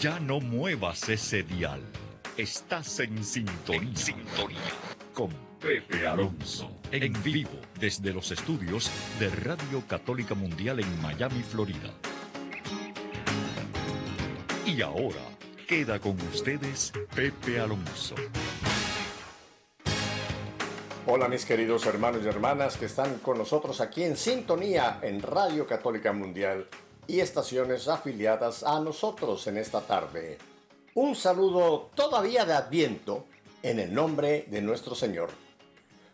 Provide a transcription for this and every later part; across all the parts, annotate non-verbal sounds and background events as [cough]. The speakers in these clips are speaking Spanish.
Ya no muevas ese dial. Estás en sintonía. sintonía. Con Pepe Alonso. En vivo desde los estudios de Radio Católica Mundial en Miami, Florida. Y ahora queda con ustedes Pepe Alonso. Hola mis queridos hermanos y hermanas que están con nosotros aquí en sintonía en Radio Católica Mundial y estaciones afiliadas a nosotros en esta tarde. Un saludo todavía de Adviento en el nombre de nuestro Señor.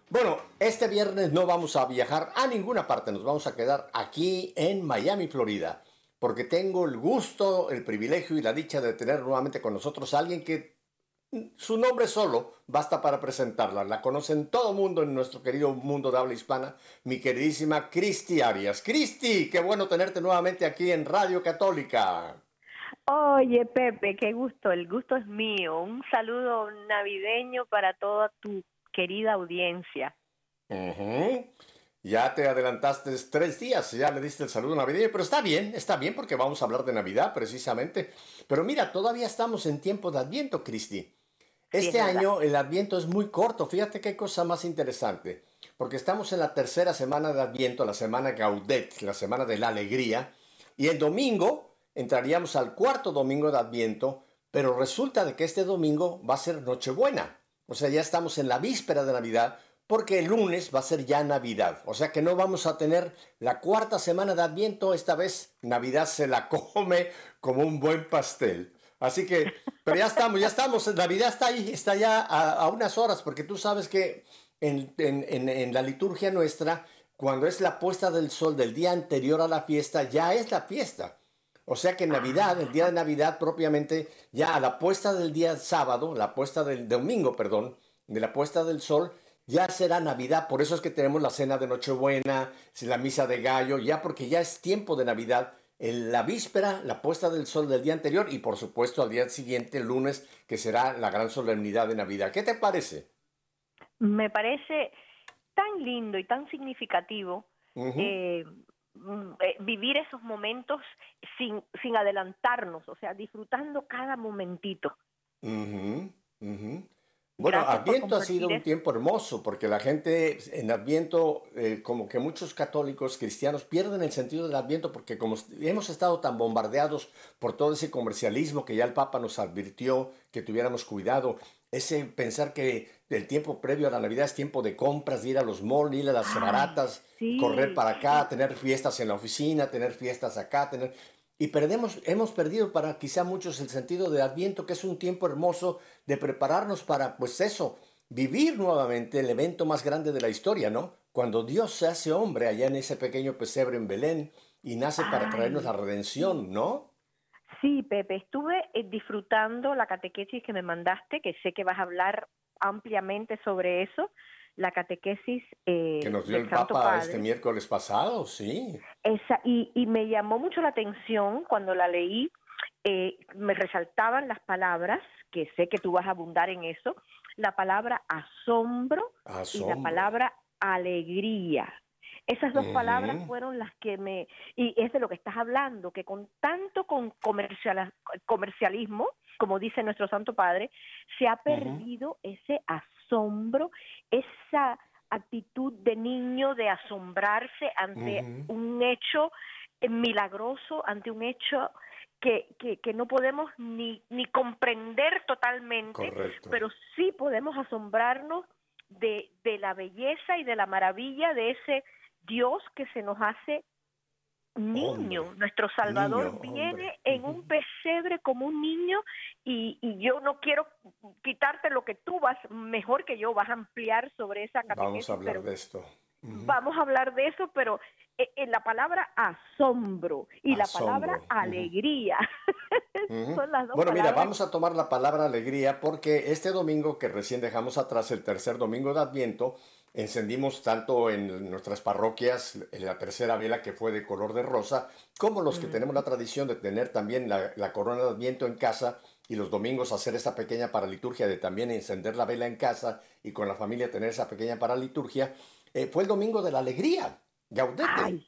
Bueno, este viernes no vamos a viajar a ninguna parte, nos vamos a quedar aquí en Miami, Florida, porque tengo el gusto, el privilegio y la dicha de tener nuevamente con nosotros a alguien que su nombre solo basta para presentarla. La conocen todo mundo en nuestro querido mundo de habla hispana, mi queridísima Cristi Arias. Cristi, qué bueno tenerte nuevamente aquí en Radio Católica. Oye, Pepe, qué gusto, el gusto es mío. Un saludo navideño para toda tu querida audiencia. Ya te adelantaste tres días, ya le diste el saludo navideño, pero está bien, está bien porque vamos a hablar de Navidad precisamente. Pero mira, todavía estamos en tiempo de Adviento, Cristi. Este año el Adviento es muy corto. Fíjate qué cosa más interesante. Porque estamos en la tercera semana de Adviento, la semana Gaudet, la semana de la alegría. Y el domingo entraríamos al cuarto domingo de Adviento. Pero resulta de que este domingo va a ser Nochebuena. O sea, ya estamos en la víspera de Navidad. Porque el lunes va a ser ya Navidad. O sea que no vamos a tener la cuarta semana de Adviento. Esta vez Navidad se la [laughs] come como un buen pastel. Así que, pero ya estamos, ya estamos, Navidad está ahí, está ya a, unas horas, porque tú sabes que en, en, la liturgia nuestra, cuando es la puesta del sol del día anterior a la fiesta, ya es la fiesta. O sea que Navidad, el día de Navidad propiamente, ya a la puesta del día sábado, la puesta del domingo, perdón, de la puesta del sol, ya será Navidad. Por eso es que tenemos la cena de Nochebuena, la misa de gallo, ya porque ya es tiempo de Navidad en la víspera, la puesta del sol del día anterior y por supuesto al día siguiente, el lunes, que será la gran solemnidad de Navidad. ¿Qué te parece? Me parece tan lindo y tan significativo eh, mm, eh, vivir esos momentos sin, sin adelantarnos, o sea, disfrutando cada momentito. Bueno, Adviento ha sido un tiempo hermoso porque la gente en Adviento, eh, como que muchos católicos cristianos pierden el sentido del Adviento porque como hemos estado tan bombardeados por todo ese comercialismo que ya el Papa nos advirtió que tuviéramos cuidado, ese pensar que el tiempo previo a la Navidad es tiempo de compras, de ir a los malls, ir a las baratas, correr para acá, tener fiestas en la oficina, tener fiestas acá, tener... Y perdemos, hemos perdido para quizá muchos el sentido de Adviento, que es un tiempo hermoso de prepararnos para, pues eso, vivir nuevamente el evento más grande de la historia, ¿no? Cuando Dios se hace hombre allá en ese pequeño pesebre en Belén y nace para traernos la redención, ¿no? Sí, Pepe, estuve eh, disfrutando la catequesis que me mandaste, que sé que vas a hablar ampliamente sobre eso la catequesis eh, que nos dio el Papa este miércoles pasado, sí. Esa, y, y, me llamó mucho la atención cuando la leí, eh, me resaltaban las palabras, que sé que tú vas a abundar en eso, la palabra asombro, y la palabra alegría. Esas dos palabras fueron las que me, y es de lo que estás hablando, que con tanto con comercial, comercialismo, como dice nuestro Santo Padre, se ha perdido ese asombro asombro, esa actitud de niño de asombrarse ante un hecho milagroso, ante un hecho que, que, no podemos ni, ni comprender totalmente, pero sí podemos asombrarnos de, de la belleza y de la maravilla de ese Dios que se nos hace niño, nuestro Salvador viene en un pesebre como un niño y, yo no quiero quitarte lo que tú vas, mejor que yo, vas a ampliar sobre esa catequesis. Vamos a hablar de esto. Vamos a hablar de eso, pero en eh, la palabra asombro y la palabra alegría. [laughs] Son las dos bueno, mira, vamos a tomar la palabra alegría porque este domingo que recién dejamos atrás, el tercer domingo de Adviento, encendimos tanto en nuestras parroquias la tercera vela que fue de color de rosa, como los que tenemos la tradición de tener también la, corona de Adviento en casa y los domingos hacer esa pequeña paraliturgia de también encender la vela en casa y con la familia tener esa pequeña paraliturgia, eh, fue el domingo de la alegría, Gaudete.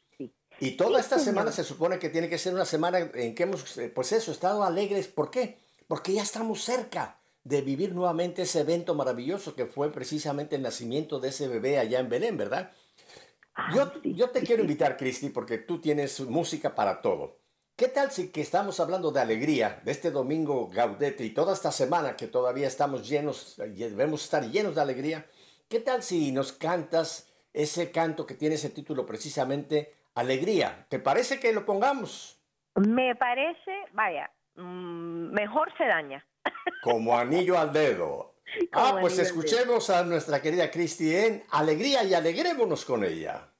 Y toda esta semana se supone que tiene que ser una semana en que hemos, eh, pues eso, estado alegres. ¿Por qué? Porque ya estamos cerca de vivir nuevamente ese evento maravilloso que fue precisamente el nacimiento de ese bebé allá en Belén, ¿verdad? Yo, yo te quiero invitar, Cristi, porque tú tienes música para todo. ¿Qué tal si que estamos hablando de alegría, de este domingo Gaudete y toda esta semana que todavía estamos llenos, debemos estar llenos de alegría? ¿Qué tal si nos cantas ese canto que tiene ese título precisamente Alegría? ¿Te parece que lo pongamos? Me parece, vaya, mm, mejor se daña. Como anillo al dedo. ah, pues escuchemos a nuestra querida Cristi en Alegría y alegrémonos con ella.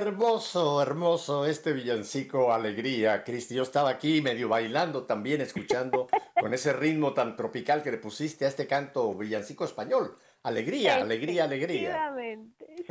Hermoso, hermoso este villancico, alegría. Cristi, yo estaba aquí medio bailando también, escuchando [laughs] con ese ritmo tan tropical que le pusiste a este canto villancico español. Alegría, alegría, alegría.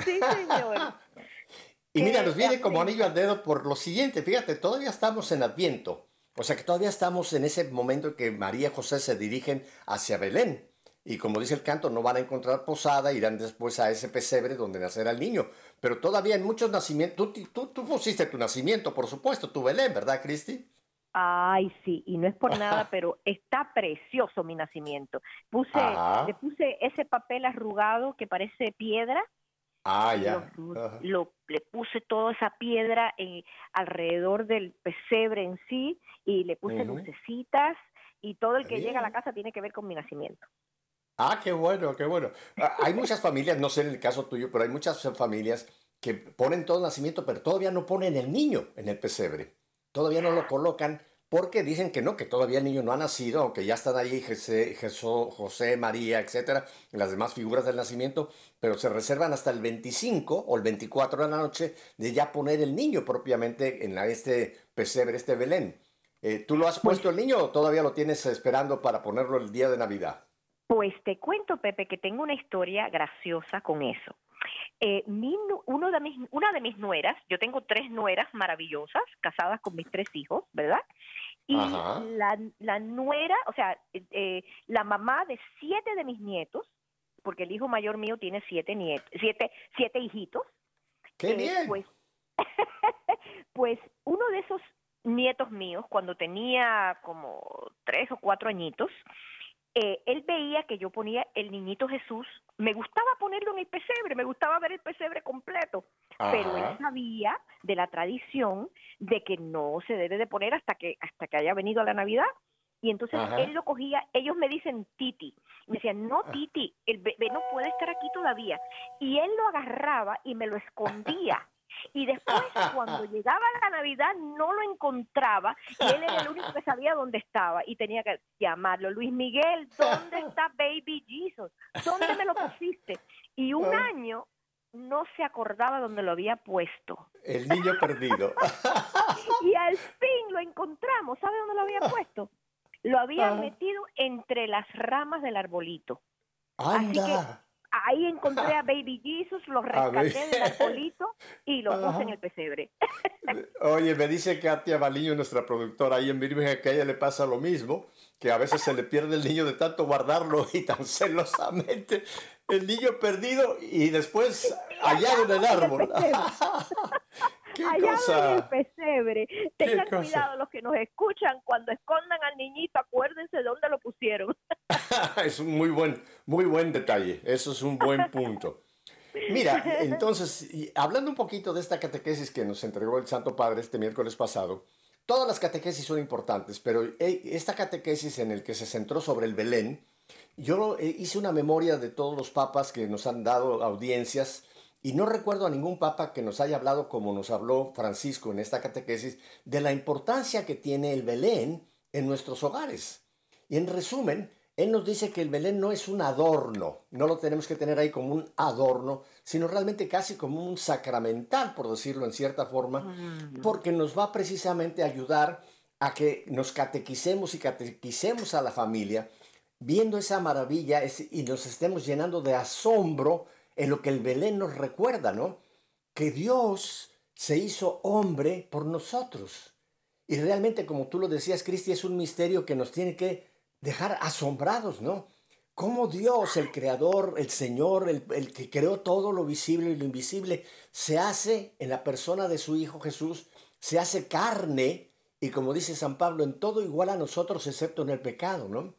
Sí, señor. [laughs] y mira, nos viene como anillo al dedo por lo siguiente. Fíjate, todavía estamos en Adviento. O sea que todavía estamos en ese momento en que María y José se dirigen hacia Belén. Y como dice el canto, no van a encontrar posada, irán después a ese pesebre donde nacerá el niño. Pero todavía en muchos nacimientos, tú, tú, pusiste tu nacimiento, por supuesto, tu Belén, ¿verdad, Cristi? Ay, sí, y no es por [laughs] nada, pero está precioso mi nacimiento. Puse, le puse ese papel arrugado que parece piedra. Ah, ya. Lo, le puse toda esa piedra en, alrededor del pesebre en sí y le puse lucecitas y todo el que llega a la casa tiene que ver con mi nacimiento. Ah, qué bueno, qué bueno. Ah, hay muchas familias, no sé en el caso tuyo, pero hay muchas familias que ponen todo el nacimiento, pero todavía no ponen el niño en el pesebre. Todavía no lo colocan porque dicen que no, que todavía el niño no ha nacido, aunque ya están ahí José, José, María, etcétera, las demás figuras del nacimiento, pero se reservan hasta el 25 o el 24 de la noche de ya poner el niño propiamente en este pesebre, este Belén. Eh, ¿Tú lo has pues puesto el niño o todavía lo tienes esperando para ponerlo el día de Navidad? Pues te cuento, Pepe, que tengo una historia graciosa con eso. Eh, uno de mis, una de mis nueras, yo tengo tres nueras maravillosas, casadas con mis tres hijos, ¿verdad? Y la, la, nuera, o sea, eh, la mamá de siete de mis nietos, porque el hijo mayor mío tiene siete nietos, siete, siete hijitos. ¡Qué eh, bien! Pues, [laughs] pues uno de esos nietos míos, cuando tenía como tres o cuatro añitos, eh, él veía que yo ponía el niñito Jesús, me gustaba ponerlo en el pesebre, me gustaba ver el pesebre completo, pero él sabía de la tradición de que no se debe de poner hasta que hasta que haya venido la Navidad. Y entonces él lo cogía, ellos me dicen Titi, me decían, no ah. Titi, el bebé no puede estar aquí todavía. Y él lo agarraba y me lo escondía [laughs] y después cuando [laughs] llegaba la Navidad no lo encontraba y él era el único que sabía dónde estaba y tenía que llamarlo. Luis Miguel, ¿dónde está Baby Jesus? ¿Dónde me lo pusiste? Y un ah. año no se acordaba dónde lo había puesto. El niño perdido. [laughs] y al fin lo encontramos. ¿Sabe dónde lo había puesto? Lo había ah. metido entre las ramas del arbolito. Anda. Ahí encontré a Baby Jesus, lo [laughs] rescaté del arbolito y lo puse en el pesebre. [laughs] Oye, me dice Katia Baliño, nuestra productora ahí en Birmingham, que a ella le pasa lo mismo, que a veces se le pierde el niño de tanto guardarlo y tan celosamente. El niño perdido y después hallado en el árbol. [laughs] allá en el pesebre. Tengan cuidado los que nos escuchan cuando escondan al niñito, acuérdense de dónde lo pusieron. [laughs] es un muy buen, muy buen detalle. Eso es un buen punto. Mira, entonces, hablando un poquito de esta catequesis que nos entregó el Santo Padre este miércoles pasado, todas las catequesis son importantes, pero esta catequesis en el que se centró sobre el Belén, yo eh, hice una memoria de todos los papas que nos han dado audiencias y no recuerdo a ningún papa que nos haya hablado como nos habló Francisco en esta catequesis de la importancia que tiene el Belén en nuestros hogares. Y en resumen, él nos dice que el Belén no es un adorno, no lo tenemos que tener ahí como un adorno, sino realmente casi como un sacramental, por decirlo en cierta forma, mm. porque nos va precisamente a ayudar a que nos catequicemos y catequicemos a la familia, viendo esa maravilla y nos estemos llenando de asombro en lo que el Belén nos recuerda, ¿no? Que Dios se hizo hombre por nosotros. Y realmente, como tú lo decías, Cristi, es un misterio que nos tiene que dejar asombrados, ¿no? Cómo Dios, el Creador, el Señor, el, el, que creó todo lo visible y lo invisible, se hace en la persona de su Hijo Jesús, se hace carne y como dice San Pablo, en todo igual a nosotros excepto en el pecado, ¿no?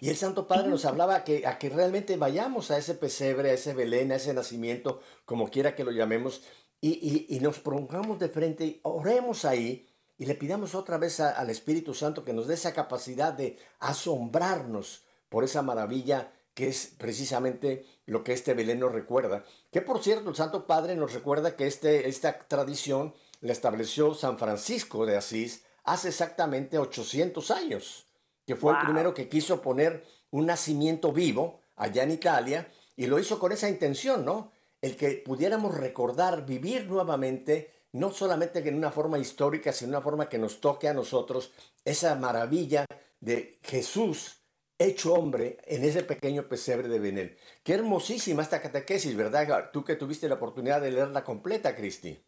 Y el Santo Padre nos hablaba que, a que realmente vayamos a ese pesebre, a ese Belén, a ese nacimiento, como quiera que lo llamemos, y, y, nos pongamos de frente, oremos ahí y le pidamos otra vez al Espíritu Santo que nos dé esa capacidad de asombrarnos por esa maravilla que es precisamente lo que este Belén nos recuerda. Que por cierto, el Santo Padre nos recuerda que este, esta tradición la estableció San Francisco de Asís hace exactamente 800 años que fue el primero que quiso poner un nacimiento vivo allá en Italia y lo hizo con esa intención, ¿no? El que pudiéramos recordar, vivir nuevamente, no solamente en una forma histórica, sino en una forma que nos toque a nosotros esa maravilla de Jesús hecho hombre en ese pequeño pesebre de Benel. Qué hermosísima esta catequesis, ¿verdad? Tú que tuviste la oportunidad de leerla completa, Cristi.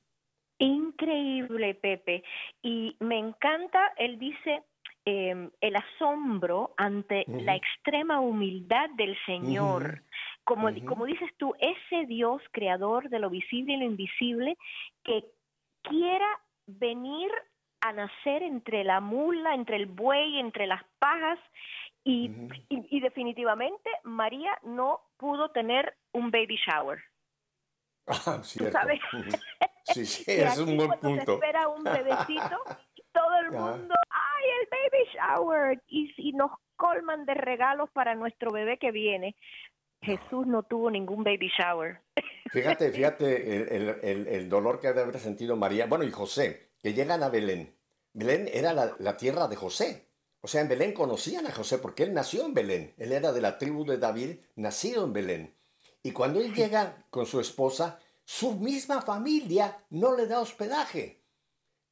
Increíble, Pepe. Y me encanta, él dice, Em, el asombro ante la extrema humildad del Señor. como, como dices tú, ese Dios creador de lo visible y lo invisible que quiera venir a nacer entre la mula, entre el buey, entre las pajas y, y, definitivamente María no pudo tener un baby shower. Ah, sabes? [laughs] Sí, sí, es un buen punto. Se espera un bebecito, [laughs] todo el mundo el baby shower y, si nos colman de regalos para nuestro bebé que viene. Jesús no tuvo ningún baby shower. [laughs] Fíjate, fíjate el, el, el, dolor que debe haber sentido María, bueno, y José, que llegan a Belén, Belén era la, tierra de José. O sea, en Belén conocían a José porque él nació en Belén. Él era de la tribu de David, nacido en Belén. Y cuando él llega con su esposa, su misma familia no le da hospedaje.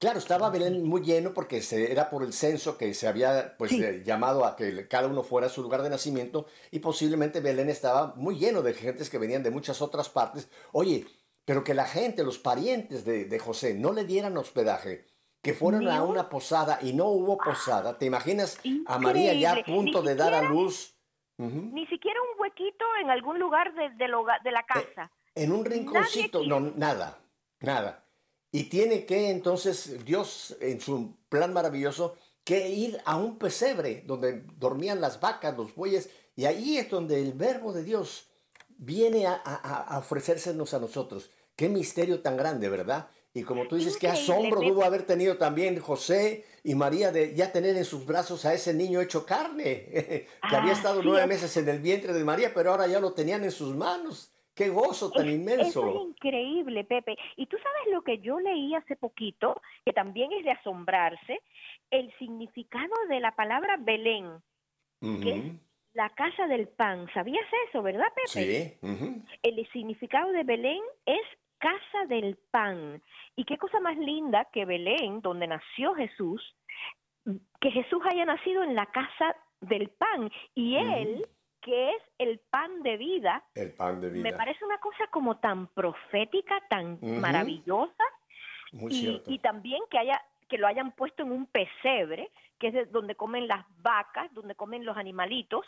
Claro, estaba Belén muy lleno porque se, era por el censo que se había pues, eh, llamado a que cada uno fuera a su lugar de nacimiento y posiblemente Belén estaba muy lleno de gentes que venían de muchas otras partes. Oye, pero que la gente, los parientes de, José, no le dieran hospedaje, que fueron a una posada y no hubo posada. ¿Te imaginas a María ya a punto de dar a luz? Ni siquiera un huequito en algún lugar de, de, la eh, casa. en un rinconcito, no, nada, nada. Y tiene que entonces Dios, en su plan maravilloso, que ir a un pesebre donde dormían las vacas, los bueyes, y ahí es donde el verbo de Dios viene a, a, ofrecérsenos a nosotros. Qué misterio tan grande, ¿verdad? Y como tú dices, qué asombro debo haber tenido también José y María de ya tener en sus brazos a ese niño hecho carne, [laughs] que había estado nueve meses en el vientre de María, pero ahora ya lo tenían en sus manos. Qué gozo tan inmenso. Eso es increíble, Pepe. Y tú sabes lo que yo leí hace poquito, que también es de asombrarse, el significado de la palabra Belén, que la casa del pan. ¿Sabías eso, verdad, Pepe? Sí. El significado de Belén es casa del pan. Y qué cosa más linda que Belén, donde nació Jesús, que Jesús haya nacido en la casa del pan. Y él, que es el pan de vida, el pan de vida. me parece una cosa como tan profética, tan maravillosa. Muy y, cierto. y también que haya que lo hayan puesto en un pesebre, que es donde comen las vacas, donde comen los animalitos,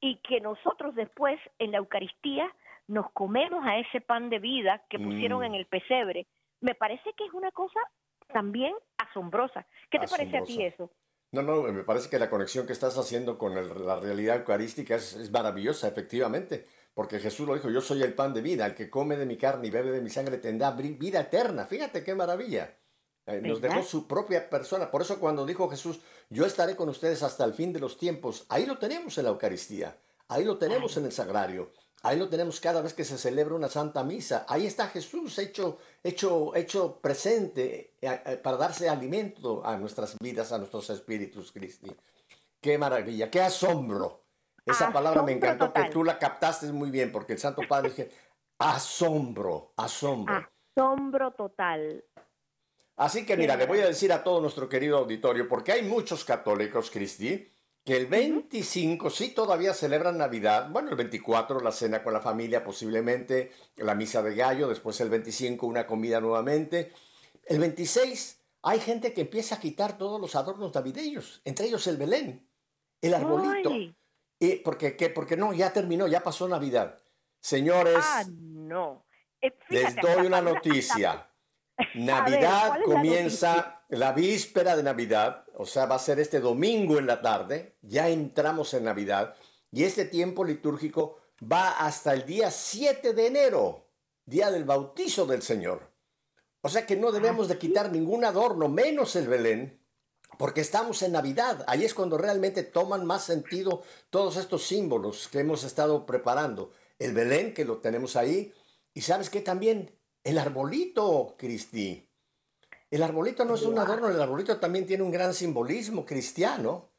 y que nosotros después en la Eucaristía nos comemos a ese pan de vida que pusieron en mm. el pesebre. Me parece que es una cosa también asombrosa. ¿Qué te parece a ti eso? No, no, me parece que la conexión que estás haciendo con la realidad eucarística es, es, maravillosa, efectivamente, porque Jesús lo dijo, yo soy el pan de vida, el que come de mi carne y bebe de mi sangre tendrá vida eterna. Fíjate qué maravilla. Eh, nos dejó su propia persona. Por eso cuando dijo Jesús, yo estaré con ustedes hasta el fin de los tiempos, ahí lo tenemos en la Eucaristía, ahí lo tenemos en el sagrario, ahí lo tenemos cada vez que se celebra una santa misa. Ahí está Jesús hecho, hecho, hecho presente eh, eh, para darse alimento a nuestras vidas, a nuestros espíritus, Cristi. Qué maravilla, qué asombro. Esa palabra me encantó que tú la captaste muy bien, porque el Santo Padre dice, asombro, asombro. Asombro total. Así que mira, le voy a decir a todo nuestro querido auditorio, porque hay muchos católicos, Cristi, que el 25 sí todavía celebran Navidad, bueno, el 24 la cena con la familia posiblemente, la misa de gallo, después el 25 una comida nuevamente. El 26 hay gente que empieza a quitar todos los adornos navideños, entre ellos el Belén, el arbolito. Y porque, ¿qué? porque no, ya terminó, ya pasó Navidad. Señores, ah, no. Eh, les doy una noticia. [laughs] Navidad comienza la víspera de Navidad, o sea, va a ser este domingo en la tarde, ya entramos en Navidad, y este tiempo litúrgico va hasta el día 7 de enero, día del bautizo del Señor. O sea que no debemos de quitar ningún adorno, menos el Belén, porque estamos en Navidad. Ahí es cuando realmente toman más sentido todos estos símbolos que hemos estado preparando. El Belén, que lo tenemos ahí, y sabes que también el arbolito, Cristi. El arbolito no es un adorno, el arbolito también tiene un gran simbolismo cristiano.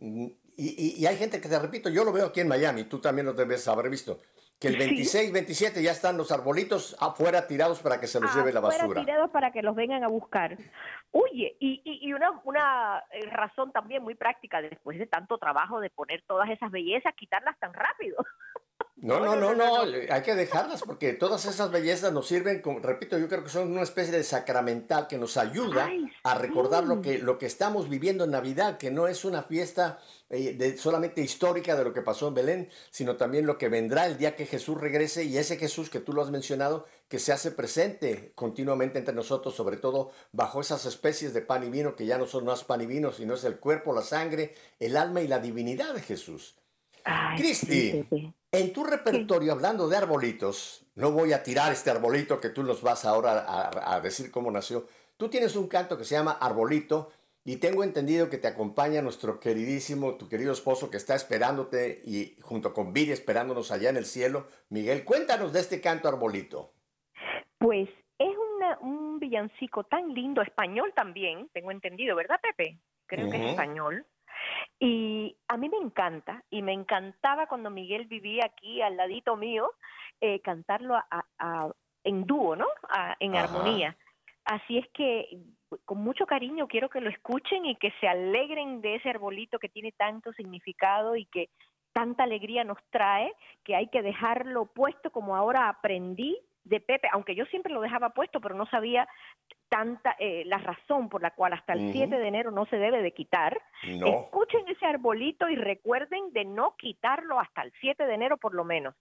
Y, hay gente que, te repito, yo lo veo aquí en Miami, tú también lo debes haber visto, que el 26, 27 ya están los arbolitos afuera tirados para que se los lleve la basura. tirados para que los vengan a buscar. Oye, y, una, una eh, razón también muy práctica, después de tanto trabajo de poner todas esas bellezas, quitarlas tan rápido. [laughs] No, no, no, no, hay que dejarlas porque todas esas bellezas nos sirven, como, repito, yo creo que son una especie de sacramental que nos ayuda a recordar lo que, lo que estamos viviendo en Navidad, que no es una fiesta eh, de, solamente histórica de lo que pasó en Belén, sino también lo que vendrá el día que Jesús regrese y ese Jesús que tú lo has mencionado, que se hace presente continuamente entre nosotros, sobre todo bajo esas especies de pan y vino que ya no son más pan y vino, sino es el cuerpo, la sangre, el alma y la divinidad de Jesús. Cristi, en tu repertorio, hablando de arbolitos, no voy a tirar este arbolito que tú nos vas ahora a, decir cómo nació. Tú tienes un canto que se llama Arbolito y tengo entendido que te acompaña nuestro queridísimo, tu querido esposo que está esperándote y junto con Viri esperándonos allá en el cielo. Miguel, cuéntanos de este canto Arbolito. Pues es un villancico tan lindo, español también, tengo entendido, ¿verdad, Pepe? Creo que es español. Y a mí me encanta, y me encantaba cuando Miguel vivía aquí al ladito mío, eh, cantarlo en dúo, ¿no? en armonía. Así es que con mucho cariño quiero que lo escuchen y que se alegren de ese arbolito que tiene tanto significado y que tanta alegría nos trae, que hay que dejarlo puesto como ahora aprendí de Pepe, aunque yo siempre lo dejaba puesto, pero no sabía tanta eh, la razón por la cual hasta el 7 de enero no se debe de quitar. Escuchen ese arbolito y recuerden de no quitarlo hasta el 7 de enero por lo menos.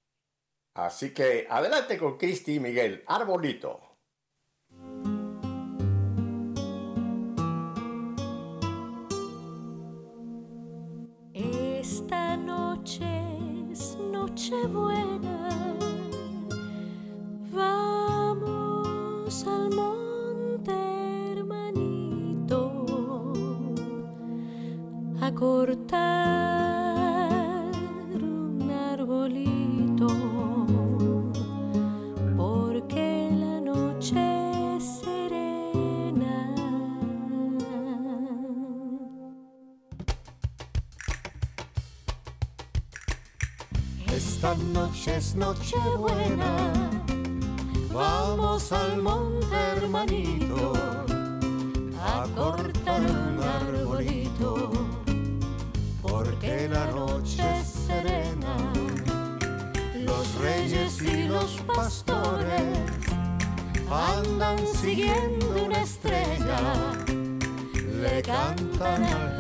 Así que adelante con Cristi y Miguel, arbolito. Esta noche es noche buena. Noche es noche buena, vamos al monte hermanito a cortar un arbolito, porque la noche es serena. Los reyes y los pastores andan siguiendo una estrella, le cantan a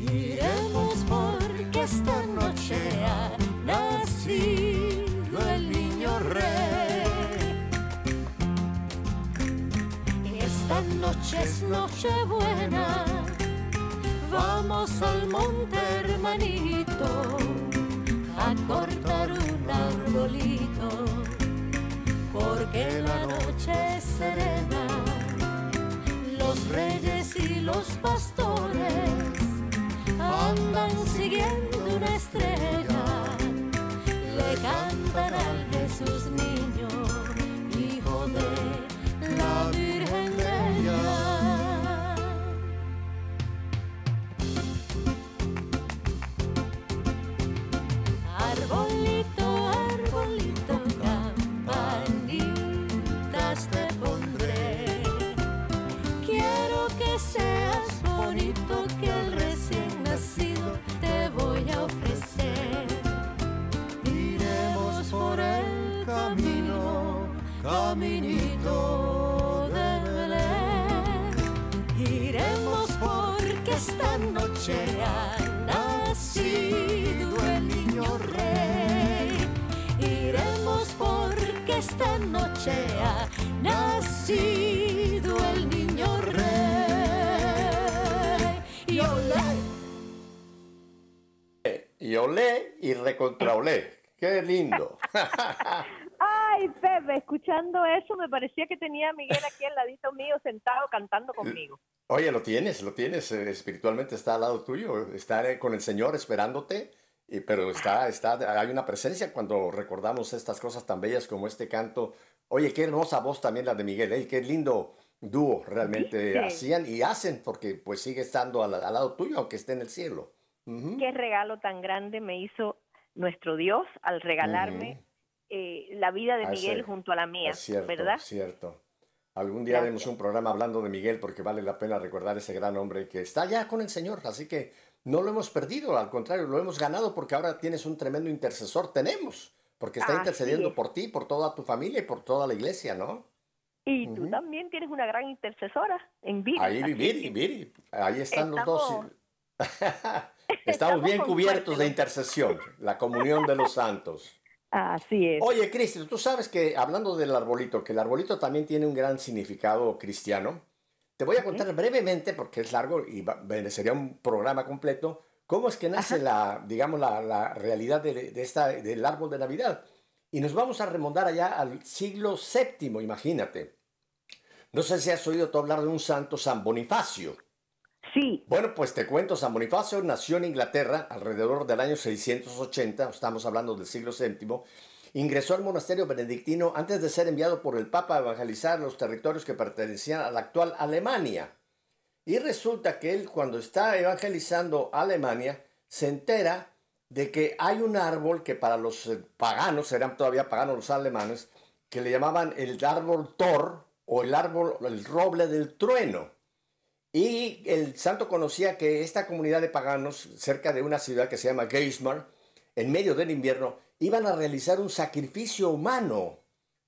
Iremos porque esta noche ha nacido el niño rey. Esta noche es noche buena, vamos al monte hermanito a cortar un arbolito porque la noche es serena. Los reyes y los pastores andan siguiendo una estrella, nacido el niño rey. Y olé. Y olé y recontra olé. Qué lindo. [laughs] Ay, Pepe, escuchando eso me parecía que tenía a Miguel aquí al ladito mío sentado cantando conmigo. Oye, lo tienes, lo tienes, eh, espiritualmente está al lado tuyo, está eh, con el Señor esperándote, y, pero está, está, hay una presencia cuando recordamos estas cosas tan bellas como este canto. Oye, qué hermosa voz también la de Miguel, ¿eh? qué lindo dúo realmente hacían y hacen, porque pues sigue estando al, lado tuyo, aunque esté en el cielo. Qué regalo tan grande me hizo nuestro Dios al regalarme eh, la vida de Miguel junto a la mía, es cierto, ¿verdad? Cierto. Algún día haremos un programa hablando de Miguel porque vale la pena recordar ese gran hombre que está ya con el Señor. Así que no lo hemos perdido, al contrario, lo hemos ganado porque ahora tienes un tremendo intercesor. Tenemos, porque está intercediendo por ti, por toda tu familia y por toda la iglesia, ¿no? Y tú también tienes una gran intercesora en Viri. Ahí Viri, Viri. Ahí están los dos. [laughs] Estamos, bien cubiertos de intercesión, la comunión de los santos. Así es. Oye, Cristo, tú sabes que hablando del arbolito, que el arbolito también tiene un gran significado cristiano. Te voy a contar brevemente, porque es largo y sería un programa completo, cómo es que nace la, digamos, la, realidad de, esta, del árbol de Navidad. Y nos vamos a remontar allá al siglo VII, imagínate. No sé si has oído tú hablar de un santo San Bonifacio. Sí. Bueno, pues te cuento, San Bonifacio nació en Inglaterra alrededor del año 680, estamos hablando del siglo VII, ingresó al monasterio benedictino antes de ser enviado por el Papa a evangelizar los territorios que pertenecían a la actual Alemania. Y resulta que él cuando está evangelizando Alemania se entera de que hay un árbol que para los eh, paganos, eran todavía paganos los alemanes, que le llamaban el árbol Thor o el árbol, el roble del trueno. Y el santo conocía que esta comunidad de paganos, cerca de una ciudad que se llama Geismar, en medio del invierno, iban a realizar un sacrificio humano,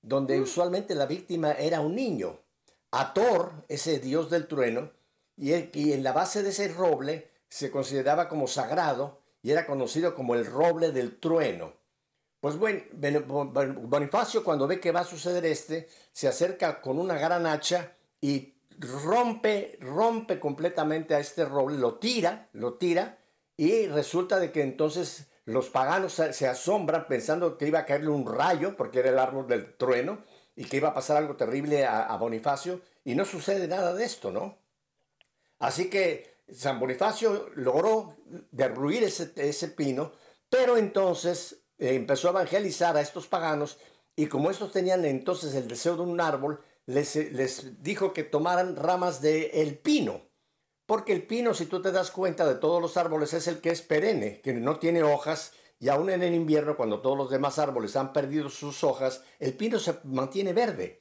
donde mm. usualmente la víctima era un niño. A Thor, ese dios del trueno, y, en la base de ese roble se consideraba como sagrado y era conocido como el roble del trueno. Pues bueno, Bonifacio cuando ve que va a suceder este, se acerca con una gran hacha y rompe, rompe completamente a este roble, lo tira, lo tira, y resulta de que entonces los paganos se, asombran pensando que iba a caerle un rayo, porque era el árbol del trueno, y que iba a pasar algo terrible a, Bonifacio, y no sucede nada de esto, ¿no? Así que San Bonifacio logró derruir ese, ese pino, pero entonces eh, empezó a evangelizar a estos paganos y como estos tenían entonces el deseo de un árbol, les, les dijo que tomaran ramas de el pino. Porque el pino, si tú te das cuenta de todos los árboles, es el que es perenne, que no tiene hojas, y aún en el invierno, cuando todos los demás árboles han perdido sus hojas, el pino se mantiene verde.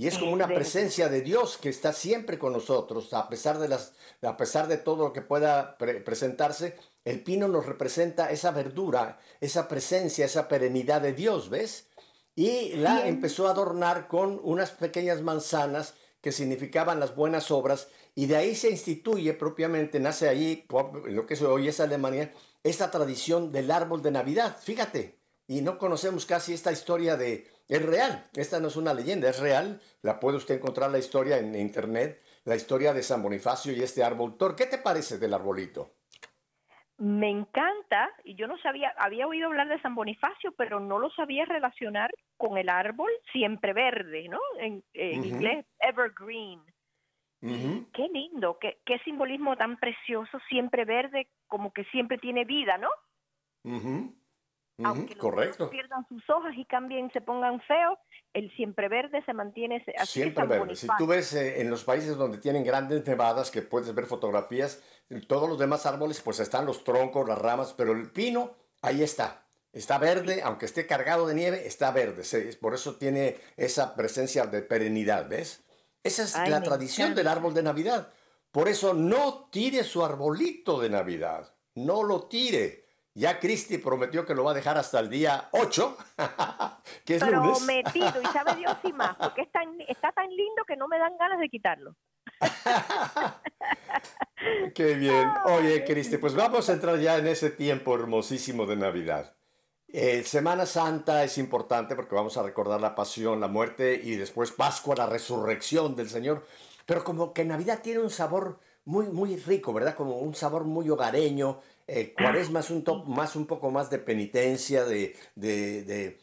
Y es como una presencia de Dios que está siempre con nosotros, a pesar de, las, a pesar de todo lo que pueda presentarse, el pino nos representa esa verdura, esa presencia, esa perenidad de Dios, ¿ves? Y la empezó a adornar con unas pequeñas manzanas que significaban las buenas obras, y de ahí se instituye propiamente, nace allí, lo que hoy es Alemania, esta tradición del árbol de Navidad. Fíjate, y no conocemos casi esta historia de... Es real, esta no es una leyenda, es real, la puede usted encontrar la historia en internet, la historia de San Bonifacio y este árbol. ¿Qué te parece del arbolito? me encanta, y yo no sabía, había oído hablar de San Bonifacio, pero no lo sabía relacionar con el árbol siempre verde, ¿no? En, inglés, evergreen. Qué lindo, qué, qué, simbolismo tan precioso, siempre verde, como que siempre tiene vida, ¿no? Aunque los pierdan sus hojas y cambien, se pongan feos, el siempre verde se mantiene así. Siempre verde. Si tú ves eh, en los países donde tienen grandes nevadas, que puedes ver fotografías, todos los demás árboles, pues están los troncos, las ramas, pero el pino, ahí está. Está verde, aunque esté cargado de nieve, está verde. Por eso tiene esa presencia de perenidad, ¿ves? Esa es la tradición del árbol de Navidad. Por eso no tire su arbolito de Navidad. No lo tire. Ya Cristi prometió que lo va a dejar hasta el día 8, [laughs] que es Prometido, y sabe Dios y más, porque está tan lindo que no me dan ganas de quitarlo. [laughs] Qué bien. Oye, Cristi, pues vamos a entrar ya en ese tiempo hermosísimo de Navidad. Eh, Semana Santa es importante porque vamos a recordar la pasión, la muerte y después Pascua, la resurrección del Señor. Pero como que Navidad tiene un sabor muy, muy rico, ¿verdad? Como un sabor muy hogareño, eh, cuaresma es un, más, un poco más de penitencia, de, de,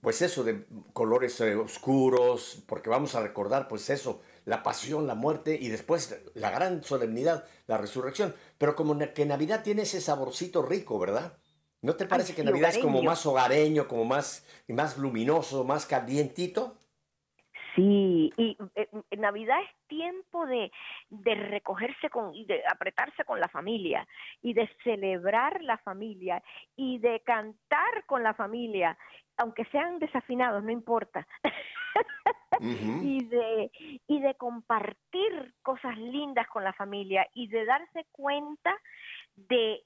pues eso, de colores eh, oscuros, porque vamos a recordar, pues eso, la pasión, la muerte y después la gran solemnidad, la resurrección. Pero como que Navidad tiene ese saborcito rico, ¿verdad? ¿No te parece que Navidad es como más hogareño, como más, más luminoso, más calientito? Sí, y eh, Navidad es tiempo de, de recogerse con y de apretarse con la familia y de celebrar la familia y de cantar con la familia, aunque sean desafinados, no importa. [laughs] y de y de compartir cosas lindas con la familia y de darse cuenta de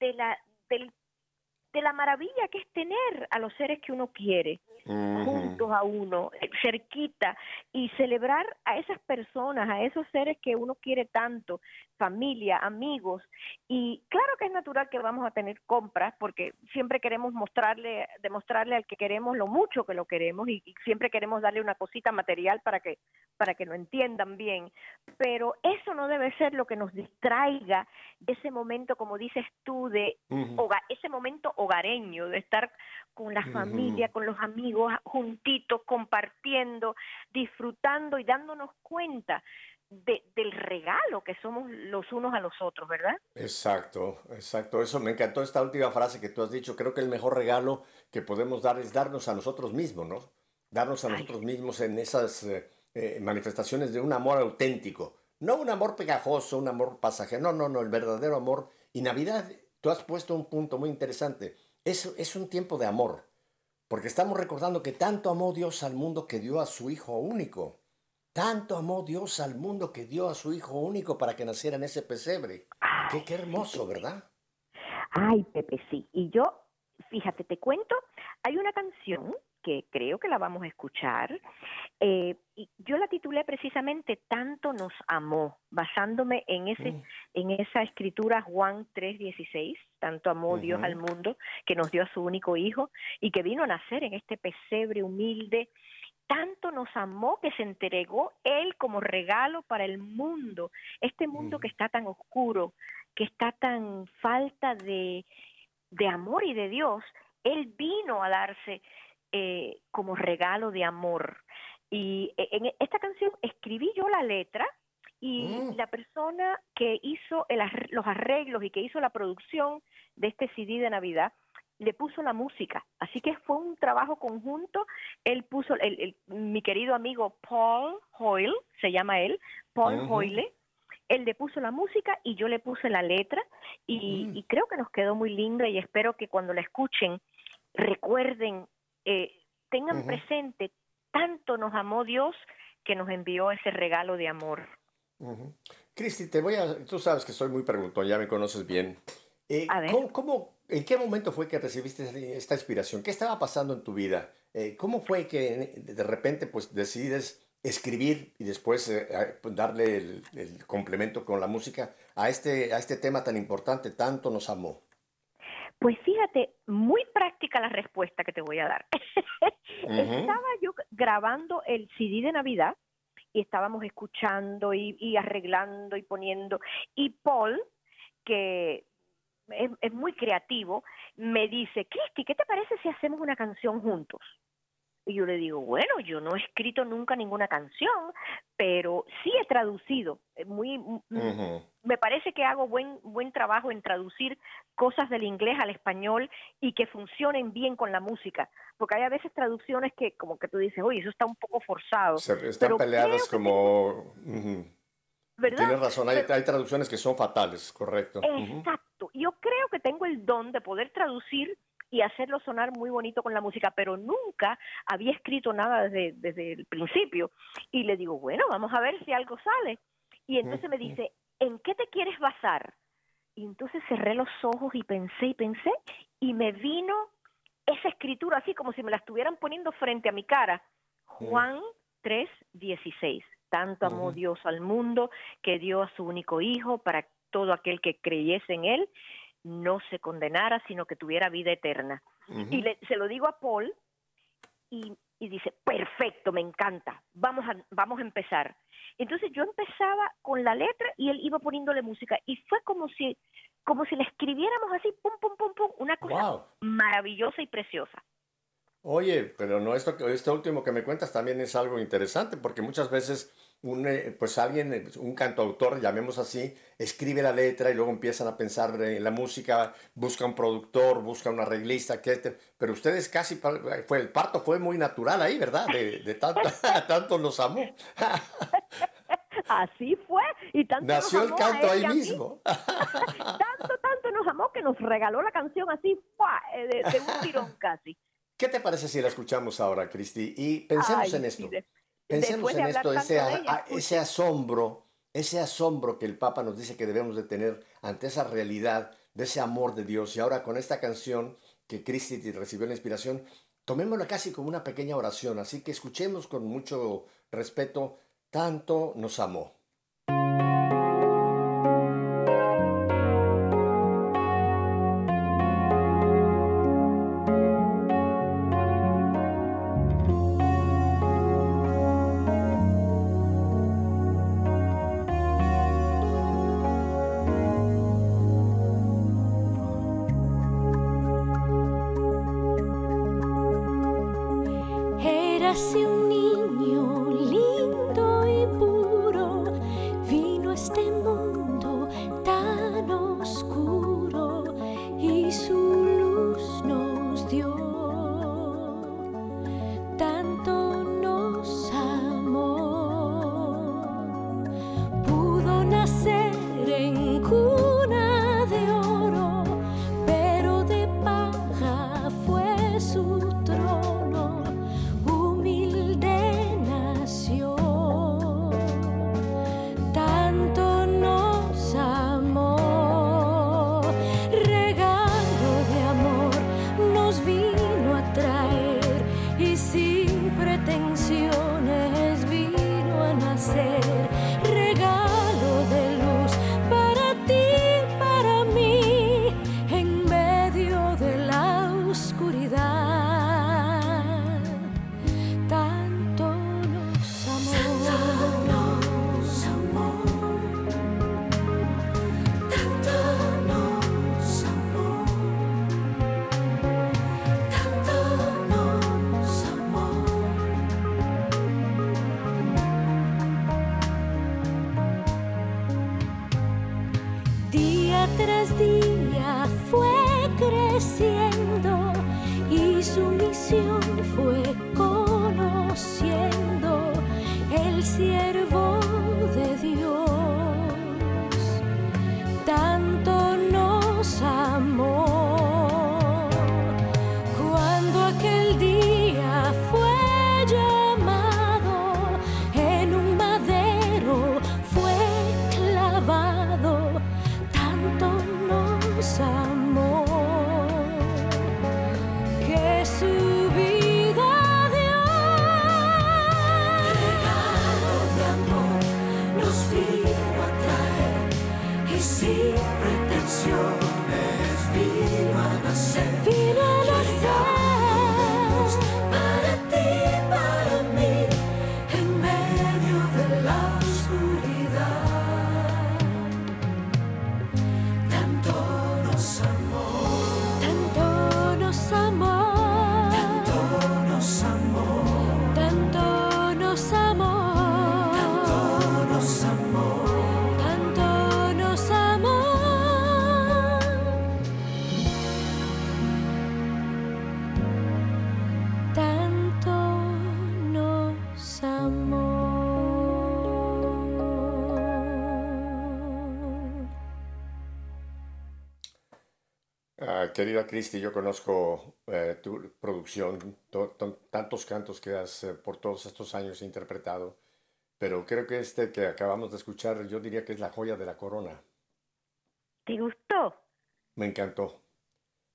de la del de la maravilla que es tener a los seres que uno quiere. juntos a uno, eh, cerquita, y celebrar a esas personas, a esos seres que uno quiere tanto, familia, amigos. Y claro que es natural que vamos a tener compras, porque siempre queremos mostrarle, demostrarle al que queremos lo mucho que lo queremos y, siempre queremos darle una cosita material para que, para que lo entiendan bien. Pero eso no debe ser lo que nos distraiga de ese momento, como dices tú, de ese momento hogareño, de estar con la familia, con los amigos, juntitos, compartiendo, disfrutando y dándonos cuenta del regalo que somos los unos a los otros, ¿verdad? Exacto, exacto. Eso me encantó esta última frase que tú has dicho. Creo que el mejor regalo que podemos dar es darnos a nosotros mismos, ¿no? Darnos a nosotros mismos en esas eh, eh, manifestaciones de un amor auténtico. No un amor pegajoso, un amor pasajero. No, no, no, el verdadero amor. Y Navidad, tú has puesto un punto muy interesante. Es, es un tiempo de amor. Porque estamos recordando que tanto amó Dios al mundo que dio a su Hijo único. Tanto amó Dios al mundo que dio a su Hijo único para que naciera en ese pesebre. Qué, qué hermoso, ¿verdad? Ay, Pepe, sí. Y yo, fíjate, te cuento, hay una canción que creo que la vamos a escuchar. Eh, y yo la titulé precisamente Tanto nos amó, basándome en ese, mm. en esa escritura Juan 3:16, tanto amó Dios al mundo que nos dio a su único hijo y que vino a nacer en este pesebre humilde tanto nos amó que se entregó Él como regalo para el mundo, este mundo que está tan oscuro, que está tan falta de, de amor y de Dios, Él vino a darse eh, como regalo de amor. Y e, en esta canción escribí yo la letra y mm. la persona que hizo los arreglos y que hizo la producción de este CD de Navidad le puso la música. Así que fue un trabajo conjunto. Él puso, el, mi querido amigo Paul Hoyle, se llama él, Paul Hoyle, él le puso la música y yo le puse la letra y, mm. creo que nos quedó muy linda y espero que cuando la escuchen recuerden, eh, tengan presente, tanto nos amó Dios que nos envió ese regalo de amor. Cristi, te voy a, tú sabes que soy muy preguntón, ya me conoces bien. Eh, ¿cómo, en qué momento fue que recibiste esta inspiración? ¿Qué estaba pasando en tu vida? Eh, ¿Cómo fue que de repente pues decides escribir y después eh, pues, darle el, complemento con la música a este, a este tema tan importante, tanto nos amó? Pues fíjate, muy práctica la respuesta que te voy a dar. [laughs] Estaba yo grabando el CD de Navidad y estábamos escuchando y, y arreglando y poniendo. Y Paul, que es, muy creativo, me dice, Cristi, ¿qué te parece si hacemos una canción juntos? Y yo le digo, bueno, yo no he escrito nunca ninguna canción, pero sí he traducido. Eh, muy, Me parece que hago buen, buen trabajo en traducir cosas del inglés al español y que funcionen bien con la música. Porque hay a veces traducciones que como que tú dices, oye, eso está un poco forzado. están peleadas como... Tienes razón, hay, hay, traducciones que son fatales, correcto. Exacto. Yo creo que tengo el don de poder traducir y hacerlo sonar muy bonito con la música, pero nunca había escrito nada desde, desde el principio. Y le digo, bueno, vamos a ver si algo sale. Y entonces me dice, ¿en qué te quieres basar? Y entonces cerré los ojos y pensé y pensé y me vino esa escritura así como si me la estuvieran poniendo frente a mi cara. Juan 3, 16. Tanto amó Dios al mundo que dio a su único hijo para todo aquel que creyese en él no se condenara, sino que tuviera vida eterna. Y se lo digo a Paul y, dice, perfecto, me encanta, vamos a, vamos a empezar. Entonces yo empezaba con la letra y él iba poniéndole música y fue como si, como si le escribiéramos así, pum, pum, pum, pum, una cosa maravillosa y preciosa. Oye, pero no esto, esto último que me cuentas también es algo interesante porque muchas veces un, eh, pues alguien, eh, un cantautor, llamemos así, escribe la letra y luego empiezan a pensar en la música, busca un productor, busca un arreglista, que pero ustedes casi, fue el parto fue muy natural ahí, ¿verdad? De, tanto, [laughs] tanto los amó. Así fue. Y tanto Nació el canto ahí mismo. [laughs] [laughs] tanto, tanto nos amó que nos regaló la canción así, eh, de, de un tirón casi. ¿Qué te parece si la escuchamos ahora, Cristi? Y pensemos en esto. Pensemos en esto, ese, ese asombro, ese asombro que el Papa nos dice que debemos de tener ante esa realidad de ese amor de Dios. Y ahora con esta canción que Cristi recibió la inspiración, tomémosla casi como una pequeña oración, así que escuchemos con mucho respeto, tanto nos amó. Querida Cristi, yo conozco eh, tu producción, tantos cantos que has eh, por todos estos años interpretado, pero creo que este que acabamos de escuchar, yo diría que es la joya de la corona. ¿Te gustó? Me encantó.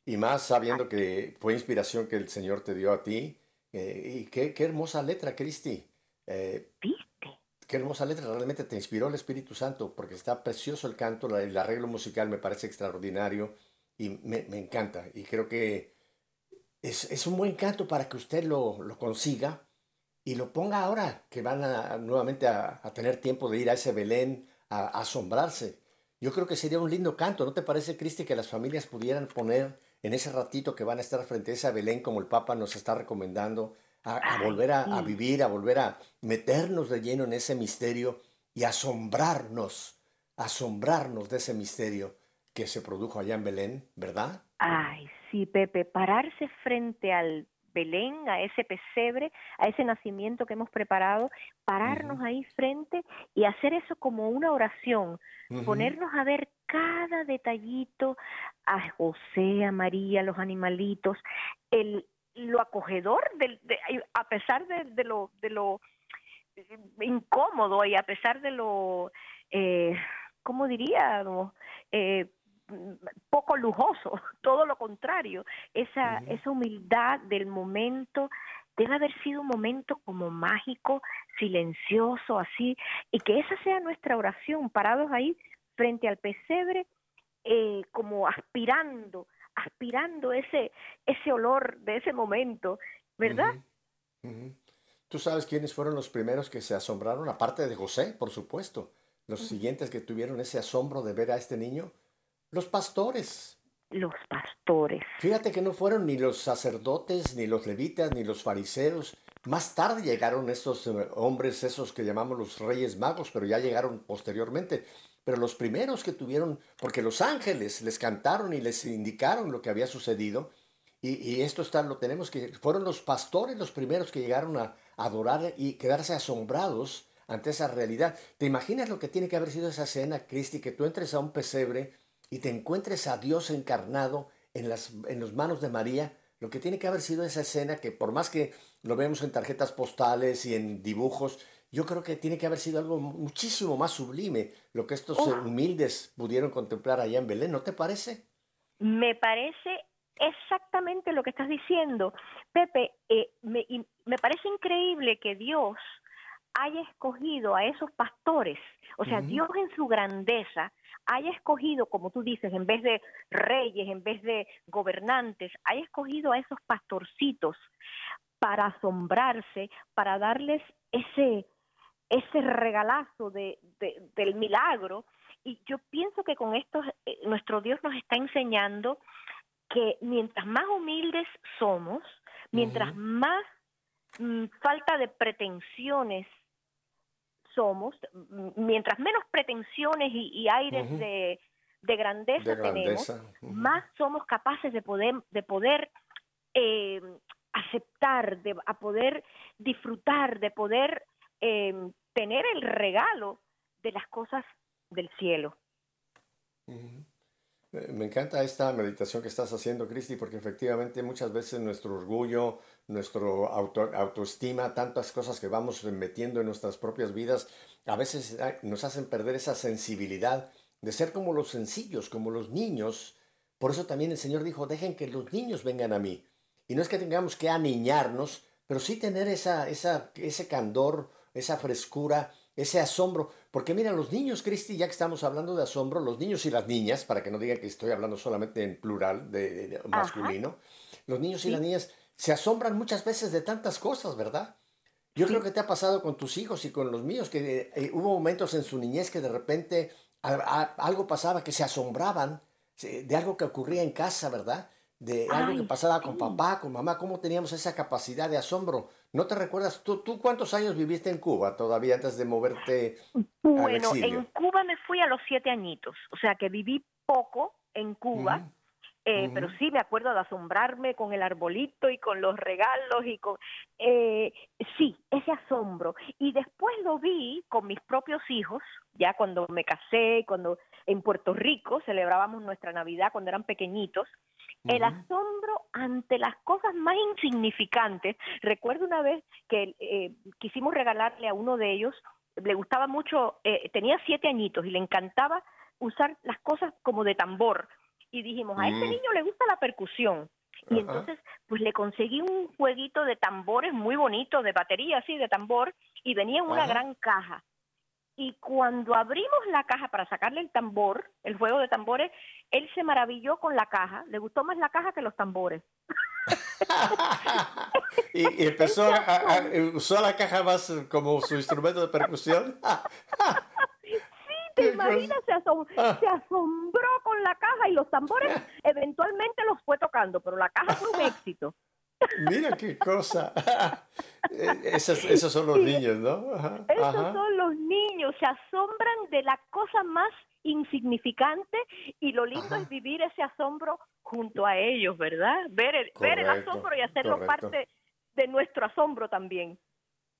Y más sabiendo que fue inspiración que el Señor te dio a ti. Eh, y qué, qué, hermosa letra, Cristi. ¿Viste? Qué hermosa letra, realmente te inspiró el Espíritu Santo, porque está precioso el canto, el arreglo musical me parece extraordinario y me, encanta. Y creo que es, un buen canto para que usted lo, consiga y lo ponga ahora, que van a, nuevamente a, tener tiempo de ir a ese Belén a, asombrarse. Yo creo que sería un lindo canto, ¿no te parece, Cristi, que las familias pudieran poner en ese ratito que van a estar frente a ese Belén, como el Papa nos está recomendando, a, volver a, vivir, a volver a meternos de lleno en ese misterio y asombrarnos, asombrarnos de ese misterio? Que se produjo allá en Belén, ¿verdad? Ay, sí, Pepe, pararse frente al Belén, a ese pesebre, a ese nacimiento que hemos preparado, pararnos ahí frente y hacer eso como una oración, ponernos a ver cada detallito, a José, a María, los animalitos, el, lo acogedor, del, a pesar de, lo, de lo incómodo y a pesar de lo, eh, ¿cómo diría? Eh, poco lujoso, [laughs] todo lo contrario, esa, esa humildad del momento debe haber sido un momento como mágico, silencioso, así, y que esa sea nuestra oración, parados ahí frente al pesebre, eh, como aspirando, aspirando ese, ese olor de ese momento, ¿verdad? ¿Tú sabes quiénes fueron los primeros que se asombraron, aparte de José, por supuesto? Los siguientes que tuvieron ese asombro de ver a este niño, los pastores. Los pastores. Fíjate que no fueron ni los sacerdotes, ni los levitas, ni los fariseos. Más tarde llegaron estos eh, hombres, esos que llamamos los reyes magos, pero ya llegaron posteriormente. Pero los primeros que tuvieron, porque los ángeles les cantaron y les indicaron lo que había sucedido, y, esto está, lo tenemos que, fueron los pastores los primeros que llegaron a adorar y quedarse asombrados ante esa realidad. ¿Te imaginas lo que tiene que haber sido esa escena, Cristi, que tú entres a un pesebre y te encuentres a Dios encarnado en las en los manos de María? Lo que tiene que haber sido esa escena que por más que lo vemos en tarjetas postales y en dibujos, yo creo que tiene que haber sido algo muchísimo más sublime lo que estos humildes pudieron contemplar allá en Belén, ¿no te parece? Me parece exactamente lo que estás diciendo. Pepe, eh, me, me parece increíble que Dios haya escogido a esos pastores, o sea, Dios en su grandeza haya escogido, como tú dices, en vez de reyes, en vez de gobernantes, haya escogido a esos pastorcitos para asombrarse, para darles ese, ese regalazo de, del milagro. Y yo pienso que con esto eh, nuestro Dios nos está enseñando que mientras más humildes somos, mientras más mm, falta de pretensiones somos, mientras menos pretensiones y, aires de, grandeza tenemos, más somos capaces de poder, de poder eh, aceptar, de a poder disfrutar, de poder eh, tener el regalo de las cosas del cielo. Me encanta esta meditación que estás haciendo, Cristi, porque efectivamente muchas veces nuestro orgullo, nuestro autoestima, tantas cosas que vamos metiendo en nuestras propias vidas, a veces nos hacen perder esa sensibilidad de ser como los sencillos, como los niños. Por eso también el Señor dijo, dejen que los niños vengan a mí. Y no es que tengamos que aniñarnos, pero sí tener esa, esa, ese candor, esa frescura, ese asombro. Porque mira, los niños, Cristi, ya que estamos hablando de asombro, los niños y las niñas, para que no digan que estoy hablando solamente en plural, de, masculino, los niños y las niñas se asombran muchas veces de tantas cosas, ¿verdad? Yo creo que te ha pasado con tus hijos y con los míos, que eh, hubo momentos en su niñez que de repente algo pasaba, que se asombraban de algo que ocurría en casa, ¿verdad? De algo que pasaba con papá, con mamá, cómo teníamos esa capacidad de asombro. ¿No te recuerdas? ¿Tú, ¿Tú cuántos años viviste en Cuba todavía antes de moverte? Bueno, en Cuba me fui a los siete añitos, o sea que viví poco en Cuba. Eh, pero sí me acuerdo de asombrarme con el arbolito y con los regalos y con... Eh, sí, ese asombro. Y después lo vi con mis propios hijos, ya cuando me casé, cuando en Puerto Rico celebrábamos nuestra Navidad cuando eran pequeñitos, el asombro ante las cosas más insignificantes. Recuerdo una vez que eh, quisimos regalarle a uno de ellos, le gustaba mucho, eh, tenía siete añitos y le encantaba usar las cosas como de tambor. Y dijimos, a este mm. niño le gusta la percusión. Y entonces, pues le conseguí un jueguito de tambores muy bonito, de batería así, de tambor, y venía en una gran caja y cuando abrimos la caja para sacarle el tambor, el juego de tambores, él se maravilló con la caja, le gustó más la caja que los tambores. [laughs] y, empezó a, usó la caja más como su instrumento de percusión. sí, te imaginas, se, ah. se, asombró con la caja y los tambores [laughs] eventualmente los fue tocando, pero la caja fue un éxito. Mira qué cosa. [laughs] esos, esos, son los niños, ¿no? esos son los niños, se asombran de la cosa más insignificante y lo lindo es vivir ese asombro junto a ellos, ¿verdad? Ver el, ver el asombro y hacerlo parte de nuestro asombro también.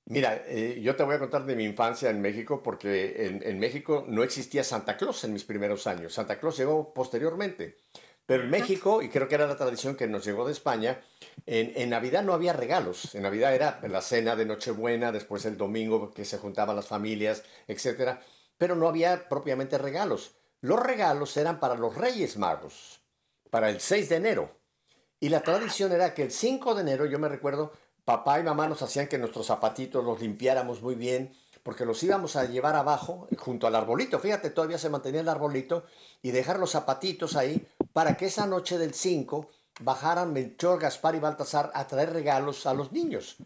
Mira, eh, yo te voy a contar de mi infancia en México porque en, en México no existía Santa Claus en mis primeros años. Santa Claus llegó posteriormente. Pero en México, y creo que era la tradición que nos llegó de España, en, Navidad no había regalos. En Navidad era la cena de Nochebuena, después el domingo que se juntaban las familias, etc. Pero no había propiamente regalos. los regalos eran para los Reyes Magos, para el 6 de enero. Y la tradición era que el 5 de enero, yo me recuerdo, papá y mamá nos hacían que nuestros zapatitos los limpiáramos muy bien, porque los íbamos a llevar abajo, junto al arbolito. Fíjate, todavía se mantenía el arbolito, y dejar los zapatitos ahí para que esa noche del 5 bajaran Melchor, Gaspar y Baltasar a traer regalos a los niños.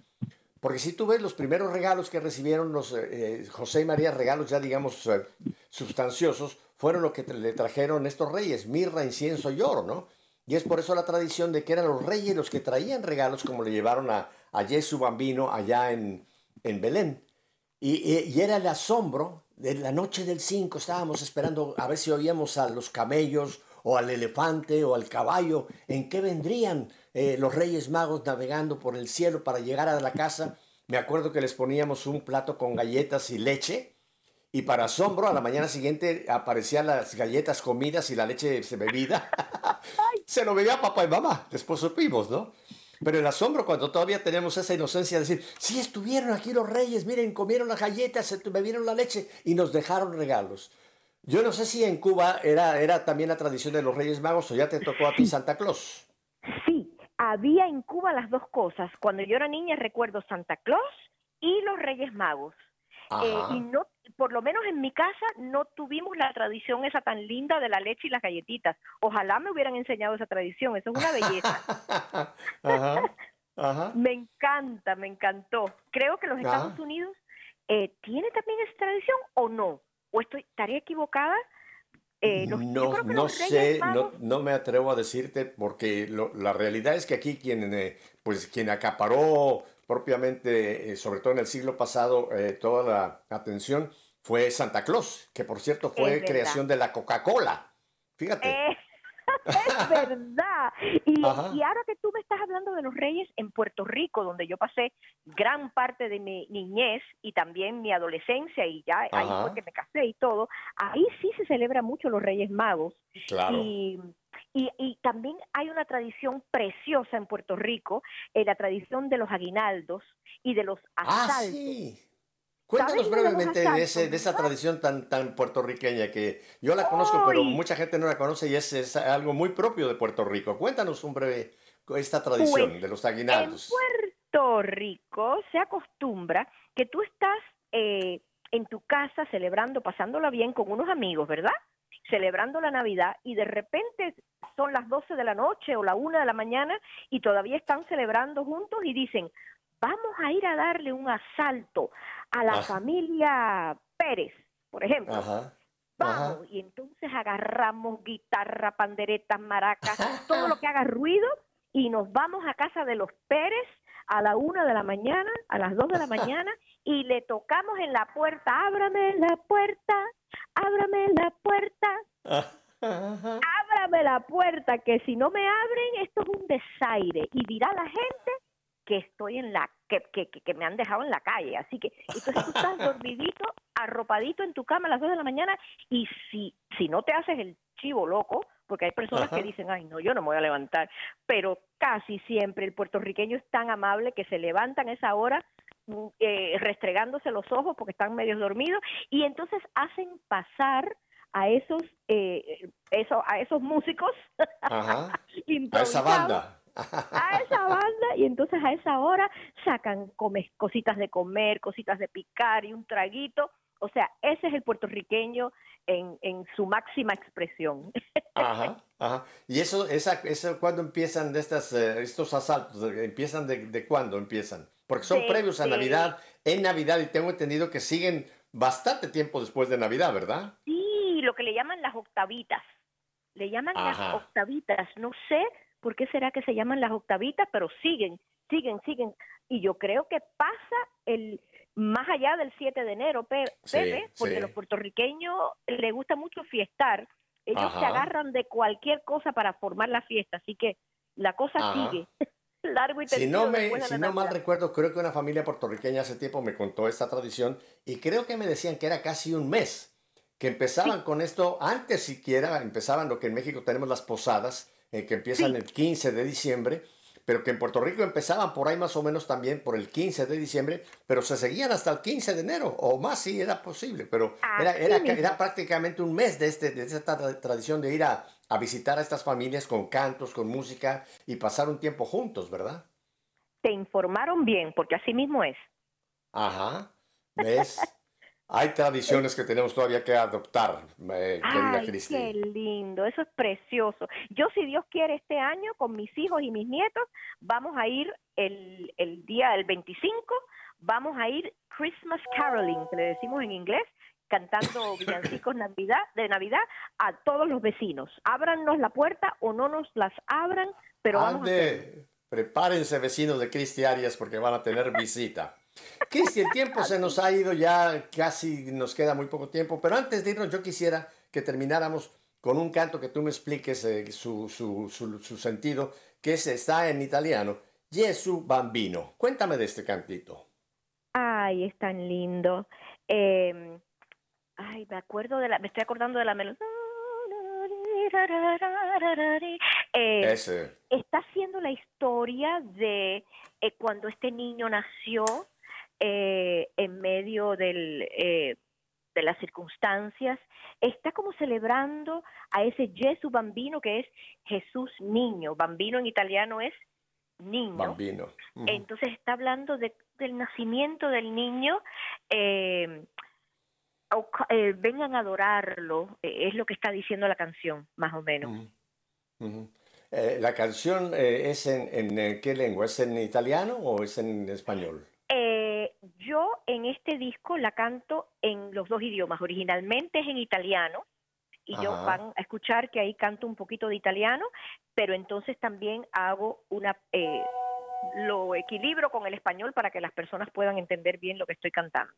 Porque si tú ves los primeros regalos que recibieron los eh, eh, José y María, regalos ya digamos eh, sustanciosos, fueron lo que le trajeron estos reyes, mirra, incienso y oro, ¿no? Y es por eso la tradición de que eran los reyes los que traían regalos, como le llevaron a, a Bambino allá en, en Belén. Y, y, era el asombro de la noche del 5, estábamos esperando a ver si oíamos a los camellos o al elefante o al caballo, en qué vendrían eh, los Reyes Magos navegando por el cielo para llegar a la casa. Me acuerdo que les poníamos un plato con galletas y leche y para asombro a la mañana siguiente aparecían las galletas comidas y la leche bebida. [laughs] Se lo bebía papá y mamá, después supimos, ¿no? Pero el asombro cuando todavía tenemos esa inocencia de decir, sí estuvieron aquí los reyes, miren, comieron las galletas, se bebieron la leche y nos dejaron regalos. Yo no sé si en Cuba era, era también la tradición de los Reyes Magos o ya te tocó a ti Santa Claus. Sí, había en Cuba las dos cosas. Cuando yo era niña recuerdo Santa Claus y los Reyes Magos. Eh, y no, por lo menos en mi casa no tuvimos la tradición esa tan linda de la leche y las galletitas. Ojalá me hubieran enseñado esa tradición, eso es una belleza. [laughs] Ajá, [laughs] Me encanta, me encantó. Creo que los Estados Unidos eh, tiene también esa tradición o no o estoy, estaría equivocada. Eh, no, no sé, no, no, me atrevo a decirte porque la realidad es que aquí quien, eh, pues, quien acaparó propiamente, eh, sobre todo en el siglo pasado, toda la atención fue Santa Claus, que por cierto fue creación de la Coca-Cola. Fíjate. Es verdad. Y, ahora que tú me estás hablando de los reyes en Puerto Rico, donde yo pasé gran parte de mi niñez y también mi adolescencia, y ya ahí fue que me casé y todo, ahí sí se celebra mucho los reyes magos. Claro. Y, y, también hay una tradición preciosa en Puerto Rico, eh, la tradición de los aguinaldos y de los ah, asaltos. Cuéntanos brevemente de, ese, de esa tradición tan, tan puertorriqueña que yo la conozco, pero mucha gente no la conoce y es, es, algo muy propio de Puerto Rico. Cuéntanos un breve esta tradición pues, de los aguinaldos. En Puerto Rico se acostumbra que tú estás eh, en tu casa celebrando, pasándola bien con unos amigos, ¿verdad? Celebrando la Navidad y de repente son las 12 de la noche o la 1 de la mañana y todavía están celebrando juntos y dicen, vamos a ir a darle un asalto a la familia Pérez, por ejemplo. vamos, y entonces agarramos guitarra, panderetas, maracas, todo lo que haga ruido y nos vamos a casa de los Pérez a la una de la mañana, a las dos de la [laughs] mañana, y le tocamos en la puerta, ábrame la puerta, ábrame la puerta, ábrame la puerta, que si no me abren, esto es un desaire. Y dirá la gente que estoy en la que, que, que, me han dejado en la calle. Así que entonces tú estás [laughs] dormidito, arropadito en tu cama a las 2 de la mañana y si, si no te haces el chivo loco, porque hay personas que dicen, ay, no, yo no me voy a levantar, pero casi siempre el puertorriqueño es tan amable que se levantan a esa hora mm, eh, restregándose los ojos porque están medio dormidos y entonces hacen pasar a esos, eh, eso, a esos músicos [laughs] a esa banda a esa banda y entonces a esa hora sacan come, cositas de comer, cositas de picar y un traguito. O sea, ese es el puertorriqueño en, en su máxima expresión. Ajá, ajá. ¿Y eso, esa, eso cuándo empiezan de estas, eh, estos asaltos? ¿Empiezan de, de cuándo empiezan? Porque son previos a Navidad, en Navidad, y tengo entendido que siguen bastante tiempo después de Navidad, ¿verdad? Sí, lo que le llaman las octavitas. Le llaman las octavitas. No sé ¿por qué será que se llaman las octavitas? Pero siguen, siguen, siguen. Y yo creo que pasa el más allá del 7 de enero, Pepe, porque a los puertorriqueños les gusta mucho fiestar. Ellos se agarran de cualquier cosa para formar la fiesta, así que la cosa sigue. [laughs] Largo y si no, me, si no mal recuerdo, creo que una familia puertorriqueña hace tiempo me contó esta tradición y creo que me decían que era casi un mes, que empezaban con esto, antes siquiera empezaban lo que en México tenemos las posadas, eh, que empiezan el 15 de diciembre, pero que en Puerto Rico empezaban por ahí más o menos también por el 15 de diciembre, pero se seguían hasta el 15 de enero, o más si era posible, pero era, era, era, prácticamente un mes de, este, de esta tradición de ir a, a visitar a estas familias con cantos, con música y pasar un tiempo juntos, ¿verdad? Te informaron bien, porque así mismo es. Ajá. ¿Ves? Hay tradiciones que tenemos todavía que adoptar, eh, Ay, Qué lindo, eso es precioso. Yo, si Dios quiere, este año con mis hijos y mis nietos, vamos a ir el, el día del 25, vamos a ir Christmas caroling, que le decimos en inglés, cantando [laughs] villancicos Navidad, de Navidad a todos los vecinos. Ábrannos la puerta o no nos las abran, pero vamos a Prepárense vecinos de Cristi Arias porque van a tener visita. Cristi, el tiempo se nos ha ido ya, casi nos queda muy poco tiempo, pero antes de irnos yo quisiera que termináramos con un canto que tú me expliques eh, su, su, su, sentido, que es, está en italiano, Gesù Bambino. Cuéntame de este cantito. Ay, es tan lindo. Em, ay, me acuerdo de la, me estoy acordando de la melodía. Eh, está haciendo la historia de eh, cuando este niño nació eh, en medio del, eh, de las circunstancias, está como celebrando a ese Gesù bambino que es Jesús niño. Bambino en italiano es niño. Bambino. Entonces está hablando de, del nacimiento del niño. Eh, vengan a adorarlo, es lo que está diciendo la canción, más o menos. ¿La canción es en, en, qué lengua? ¿Es en italiano o es en español? Yo en este disco la canto en los dos idiomas. Originalmente es en italiano y yo van a escuchar que ahí canto un poquito de italiano, pero entonces también hago una eh, lo equilibro con el español para que las personas puedan entender bien lo que estoy cantando.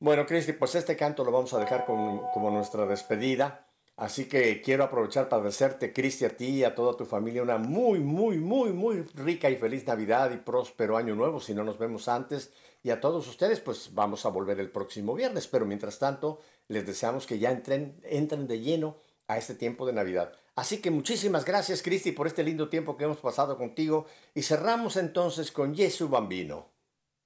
Bueno, Cristi, pues este canto lo vamos a dejar como nuestra despedida. Así que quiero aprovechar para desearte, Cristi, a ti y a toda tu familia una muy, muy, muy, muy rica y feliz Navidad y próspero año nuevo, si no nos vemos antes. Y a todos ustedes, pues vamos a volver el próximo viernes. Pero mientras tanto, les deseamos que ya entren, entren de lleno a este tiempo de Navidad. Así que muchísimas gracias, Cristi, por este lindo tiempo que hemos pasado contigo. Y cerramos entonces con Jesús Bambino.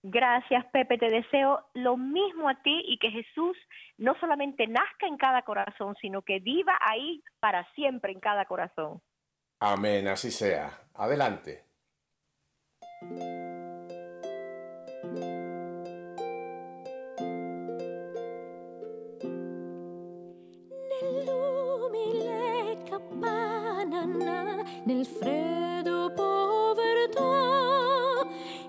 Gracias, Pepe. Te deseo lo mismo a ti y que Jesús no solamente nazca en cada corazón, sino que viva ahí para siempre en cada corazón. Amén, así sea. Adelante. nel freddo povertà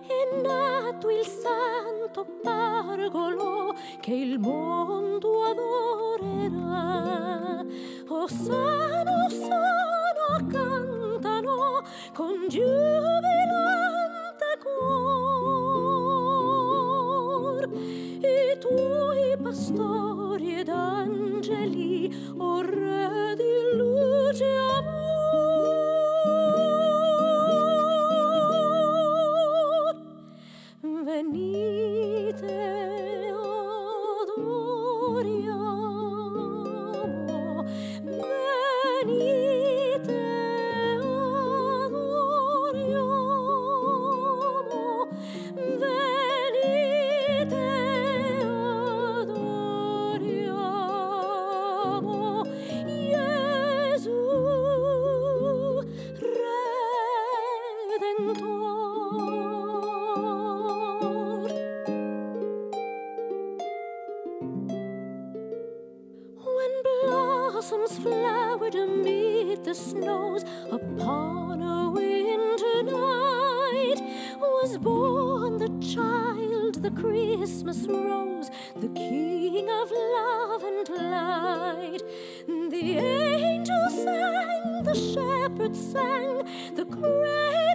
è nato il santo pargolo che il mondo adorerà. Oh, osano, osano, cantano con giubilante cuor. I tuoi pastori ed angeli orrà blossoms flowered amid the snows upon a winter night was born the child, the Christmas rose, the King of love and light. The angels sang, the shepherds sang, the cradle.